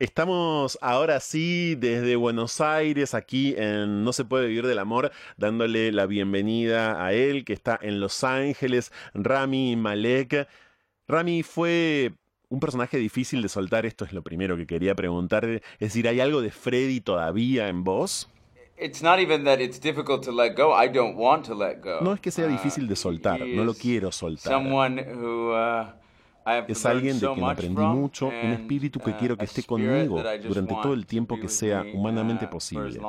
Estamos ahora sí desde Buenos Aires, aquí en No se puede vivir del amor, dándole la bienvenida a él que está en Los Ángeles, Rami Malek. Rami fue un personaje difícil de soltar, esto es lo primero que quería preguntar. Es decir, ¿hay algo de Freddy todavía en vos? No es que sea difícil de soltar, no lo quiero soltar. Es alguien de quien aprendí mucho, un espíritu que quiero que esté conmigo durante todo el tiempo que sea humanamente posible.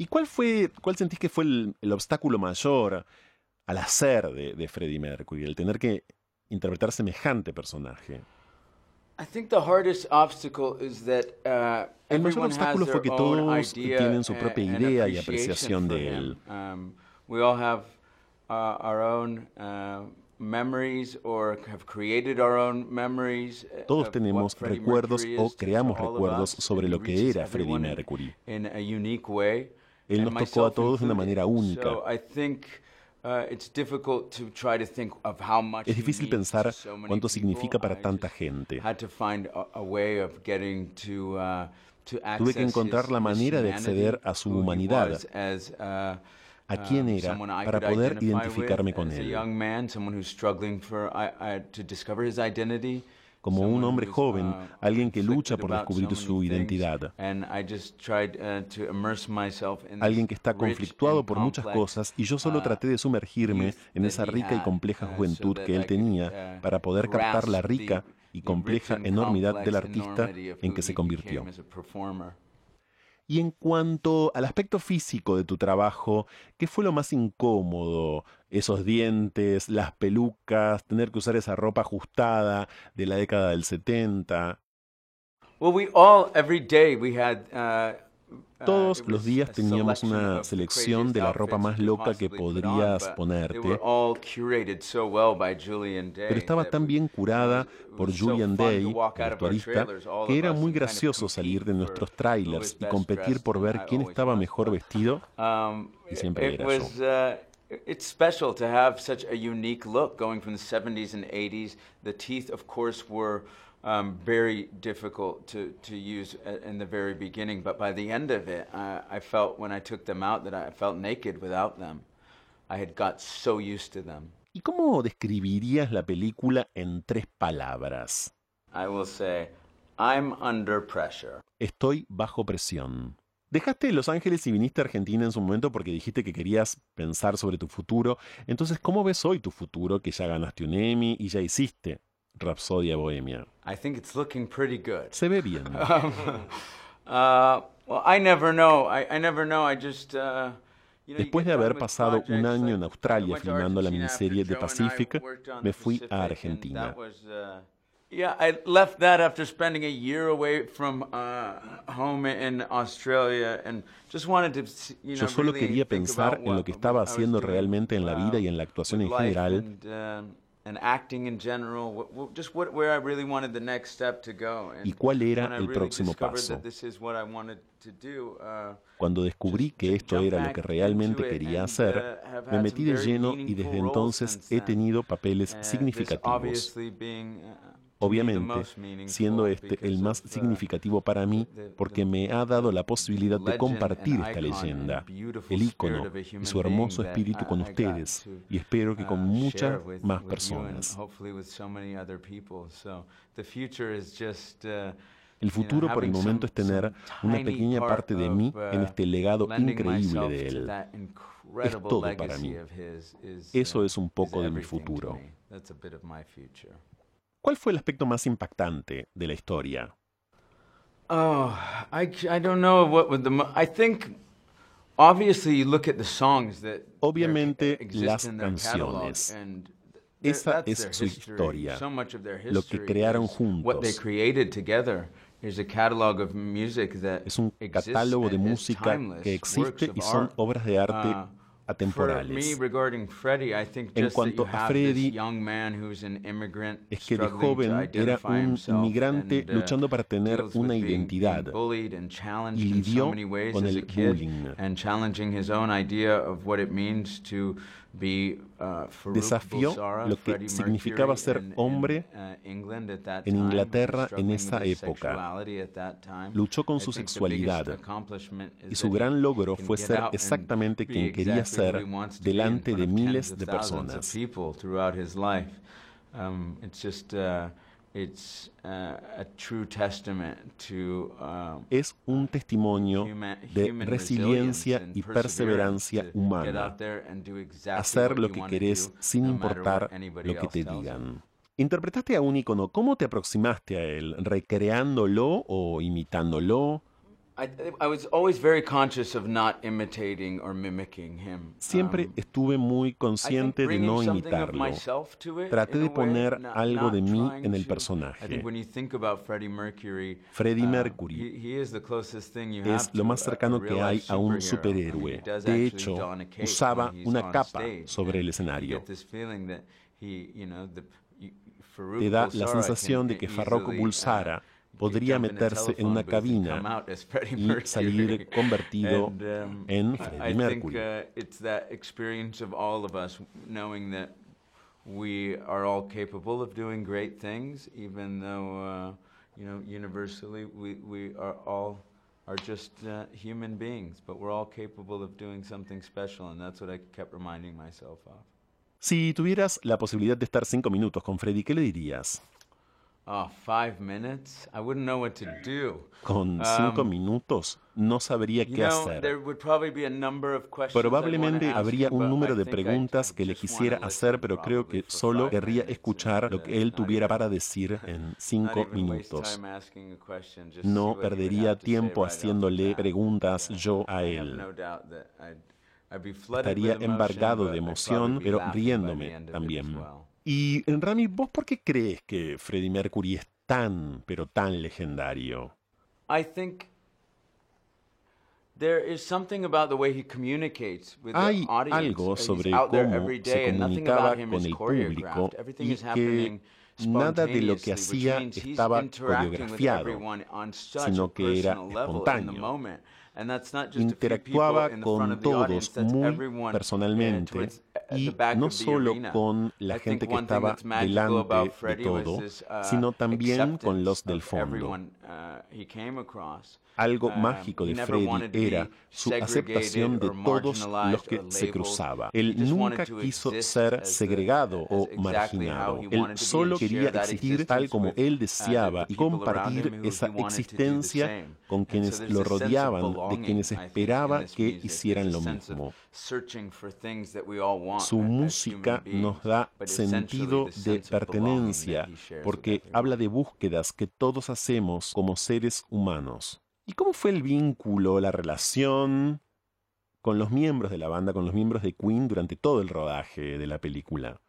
¿Y cuál fue, cuál sentís que fue el, obstáculo mayor al hacer de, de Freddie Mercury, el tener que interpretar semejante personaje? El mayor obstáculo fue que todos tienen su propia idea y apreciación de él. Um, todos tenemos recuerdos o creamos recuerdos sobre lo que era Freddie Mercury. Él nos tocó a todos de una manera única. Uh, es difícil pensar cuánto significa para tanta gente. Tuve que encontrar la manera de acceder a su humanidad a quién era para poder identificarme con él. Como un hombre joven, alguien que lucha por descubrir su identidad. Alguien que está conflictuado por muchas cosas y yo solo traté de sumergirme en esa rica y compleja juventud que él tenía para poder captar la rica y compleja enormidad del artista en que se convirtió. Y en cuanto al aspecto físico de tu trabajo, ¿qué fue lo más incómodo? Esos dientes, las pelucas, tener que usar esa ropa ajustada de la década del 70. Well, we all every day we had uh, Todos los días teníamos una selección de la ropa más loca que podrías ponerte, pero estaba tan bien curada por Julian Day, el vestuarista, que era muy gracioso salir de nuestros trailers y competir por ver quién estaba mejor vestido, um, y siempre era yo. Uh, it's special to have such a unique look going from the 70s and 80s. The teeth, of course, were um, very difficult to, to use in the very beginning. But by the end of it, I, I felt when I took them out that I felt naked without them. I had got so used to them. ¿Y cómo describirías la película en tres palabras? I will say, I'm under pressure. Estoy bajo presión. Dejaste Los Ángeles y viniste a Argentina en su momento porque dijiste que querías pensar sobre tu futuro. Entonces, ¿cómo ves hoy tu futuro que ya ganaste un Emmy y ya hiciste Rapsodia Bohemia. I think it's looking pretty good. Se ve bien. Um, uh, well, I never know. I, I never know. I just. Uh, Después de haber pasado un año en Australia filmando la miniserie The Pacific, me fui a Argentina. Uh, uh, Yo solo quería pensar en lo que estaba haciendo realmente en la vida y en la actuación en general. Um, y cuál era el próximo paso. Uh, Cuando descubrí que esto era lo que realmente quería hacer, uh, me metí de lleno y desde entonces he tenido papeles significativos. Obviamente, siendo este el más significativo para mí porque me ha dado la posibilidad de compartir esta leyenda, el ícono y su hermoso espíritu con ustedes y espero que con muchas más personas. El futuro por el momento es tener una pequeña parte de mí en este legado increíble de él. Es todo para mí. Eso es un poco de mi futuro. ¿Cuál fue el aspecto más impactante de la historia? Oh, I, I don't know what would the I think obviously you look at the songs that Obviamente las canciones. Esa es su historia, lo que crearon juntos. Es un catálogo de música que existe y son obras de arte uh, atemporales. En cuanto a Freddy, es que de joven era un inmigrante luchando para tener una identidad y lidió con el bullying. Uh, desafió lo que significaba ser hombre uh, en Inglaterra en esa época. Luchó con su sexualidad y su gran logro fue ser exactamente quien quería ser delante de miles de personas. Um, es un testimonio de resiliencia y perseverancia humana. Hacer lo que querés sin importar lo que te digan. Interpretaste a un icono, ¿cómo te aproximaste a él? ¿Recreándolo o imitándolo? Siempre estuve muy consciente de no imitarlo. Traté de poner algo de mí en el personaje. Freddie uh, Mercury es lo más cercano que hay a un superhéroe. De hecho, usaba una capa sobre el escenario. Te da la sensación de que Farrokh Bulsara podría meterse en una cabina y salir convertido en Freddie Mercury. we are all capable of doing great things, even though, uh, you know, universally we, we are all are just uh, human beings, but we're all capable of doing something special, and that's what I kept reminding myself of. Si tuvieras la posibilidad de estar cinco minutos con Freddie, ¿qué le dirías? Con cinco minutos no sabría qué hacer. there would probably be a number of questions I'd Probablemente habría un número de preguntas que le quisiera hacer, pero creo que solo querría escuchar lo que él tuviera para decir en cinco minutos. No perdería tiempo haciéndole preguntas yo a él. Estaría embargado de emoción, pero riéndome también. Y Rami, ¿vos por qué crees que Freddie Mercury es tan, pero tan legendario? I think there is something about the way he communicates with Hay algo sobre cómo se comunicaba con el público y que nada de lo que hacía estaba coreografiado, sino que era espontáneo. Moment. And that's not just a few Interactuaba con todos muy everyone, uh, personalmente uh, y no solo con la gente que estaba delante de todo, uh, sino también con los del fondo. Algo Um, mágico de be era su aceptación de todos los que se cruzaba. Él nunca quiso ser segregado o marginado. Él solo quería existir tal como él uh, deseaba y compartir esa existencia con quienes lo rodeaban, de quienes esperaba que hicieran lo mismo. Su música nos da sentido de pertenencia porque habla de búsquedas que todos hacemos como seres humanos. ¿Y cómo fue el vínculo, la relación con los miembros de la banda, con los miembros de Queen durante todo el rodaje de la película?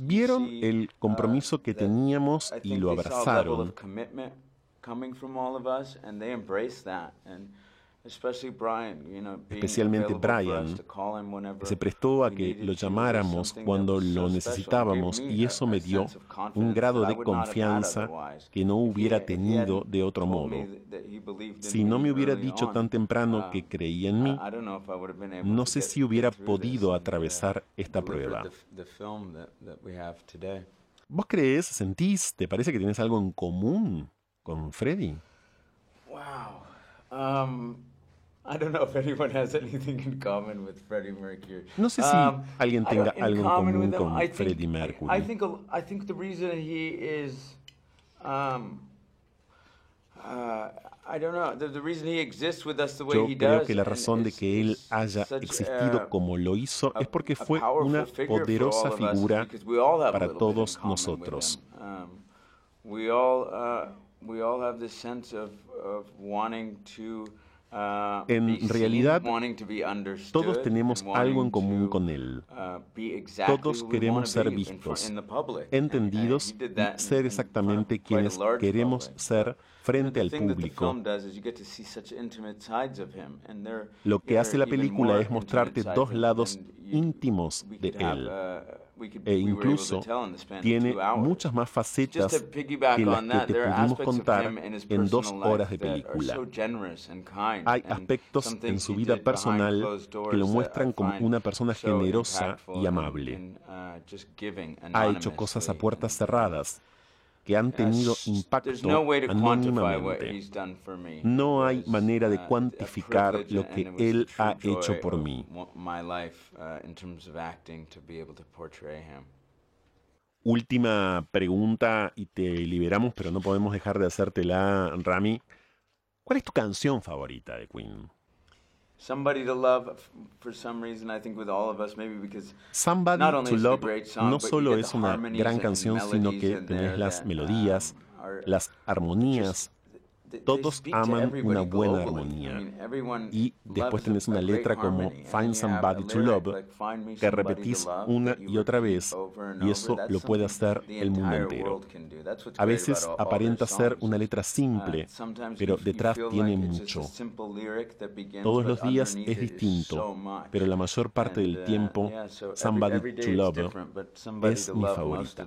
Vieron el uh, compromiso que teníamos y lo abrazaron. Especialmente Brian, Se prestó a que lo llamáramos cuando lo necesitábamos y eso me dio un grado de confianza que no hubiera tenido de otro modo. Si no me hubiera dicho tan temprano uh, que creía en mí, no sé si hubiera podido uh, atravesar esta prueba. ¿Vos crees, sentís, te parece que tienes algo en común con Freddy? Wow. Um, I don't know if anyone has anything in common with Freddie Mercury. No sé si Um, alguien I tenga algo en común con I Freddie Mercury. I think, a- I think the reason he is, um, uh, I don't know, the, the reason he exists with us the way Yo he creo does. que la razón de is- que él haya existido a- como lo hizo es porque fue powerful una figure for all poderosa of us, figura para todos nosotros. Um, we all uh, we all have this sense of, of wanting to En be seen, realidad, Todos tenemos algo en común con él. uh, Todos queremos ser vistos, uh, entendidos y ser exactamente quienes queremos ser frente al público. Lo que hace la película es mostrarte dos lados íntimos de él. Uh, e incluso tiene muchas más facetas que las que te pudimos contar en dos horas de película. Hay aspectos en su vida personal que lo muestran como una persona generosa y amable. Ha hecho cosas a puertas cerradas que han tenido impacto anónimamente. No hay manera de cuantificar lo que Él ha hecho por mí. Última pregunta y te liberamos, pero no podemos dejar de hacértela, Rami. ¿Cuál es tu canción favorita de Queen? Somebody to Love, for some reason, I think with all of us, maybe because Somebody to Love no solo es una gran canción, sino que tenés las melodías, um, las armonías, todos aman una buena armonía. Y después tenés una letra como Find Somebody to Love, que repetís una y otra vez, y eso lo puede hacer el mundo entero. A veces aparenta ser una letra simple, uh, pero detrás tiene mucho. Todos los días es distinto, pero la mayor parte del uh, tiempo, Somebody to Love es mi favorita.